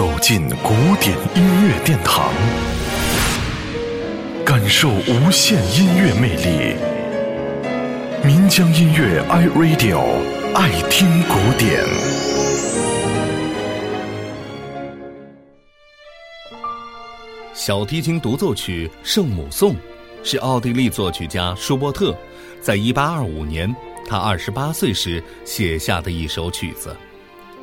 走进古典音乐殿堂，感受无限音乐魅力。民江音乐 iRadio 爱听古典。小提琴独奏曲《圣母颂》是奥地利作曲家舒伯特在1825年他28岁时写下的一首曲子。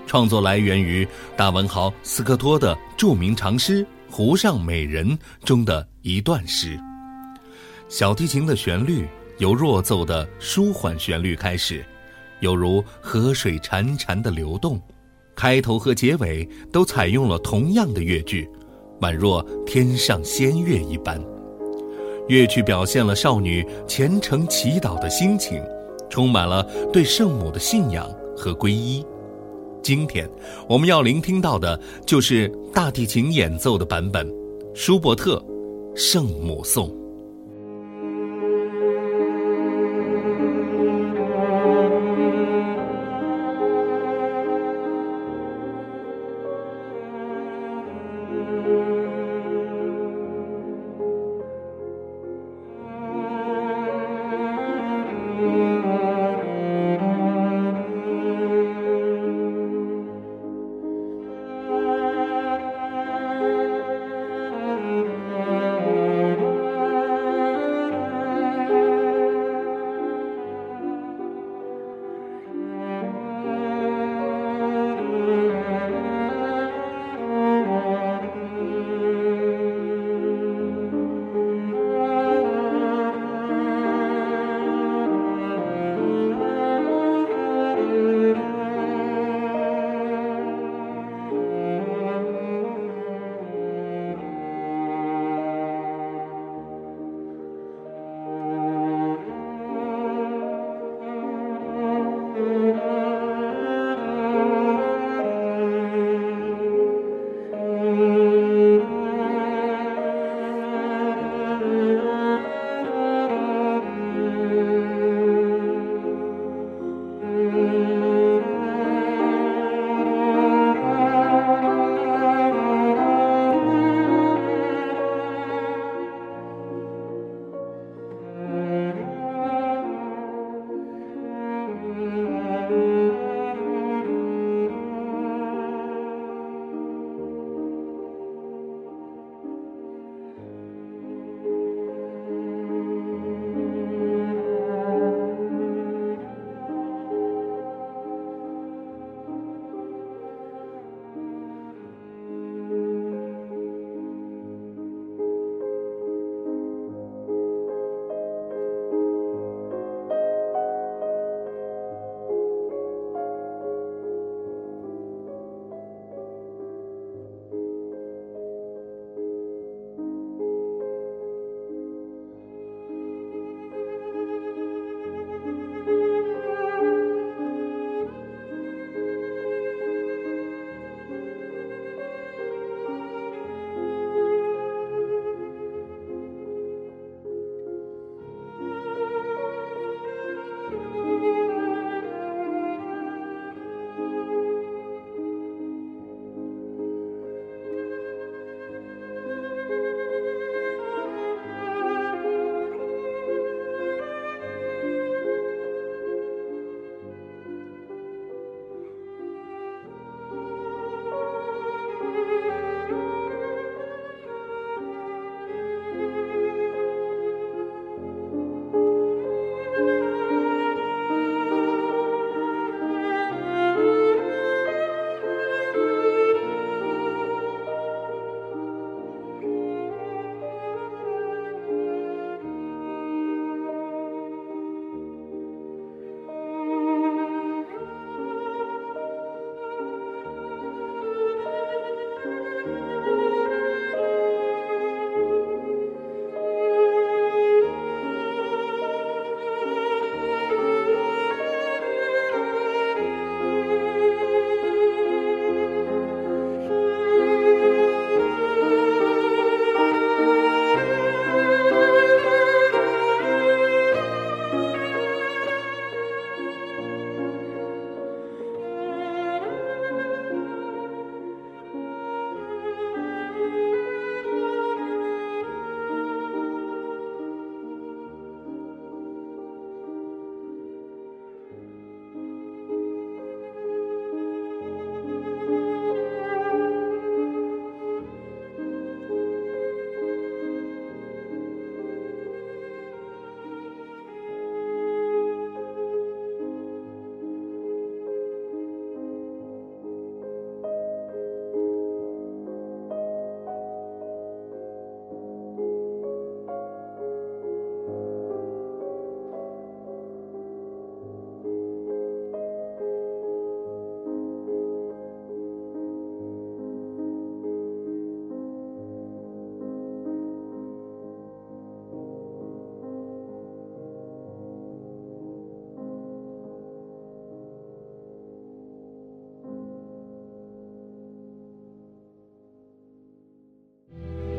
创作来源于大文豪斯科托的著名长诗《湖上美人》中的一段诗。小提琴的旋律由弱奏的舒缓旋律开始，犹如河水潺潺的流动，开头和结尾都采用了同样的乐句，宛若天上仙乐一般。乐曲表现了少女虔诚祈祷的心情，充满了对圣母的信仰和皈依。今天我们要聆听到的就是大提琴演奏的版本，舒伯特《圣母颂》。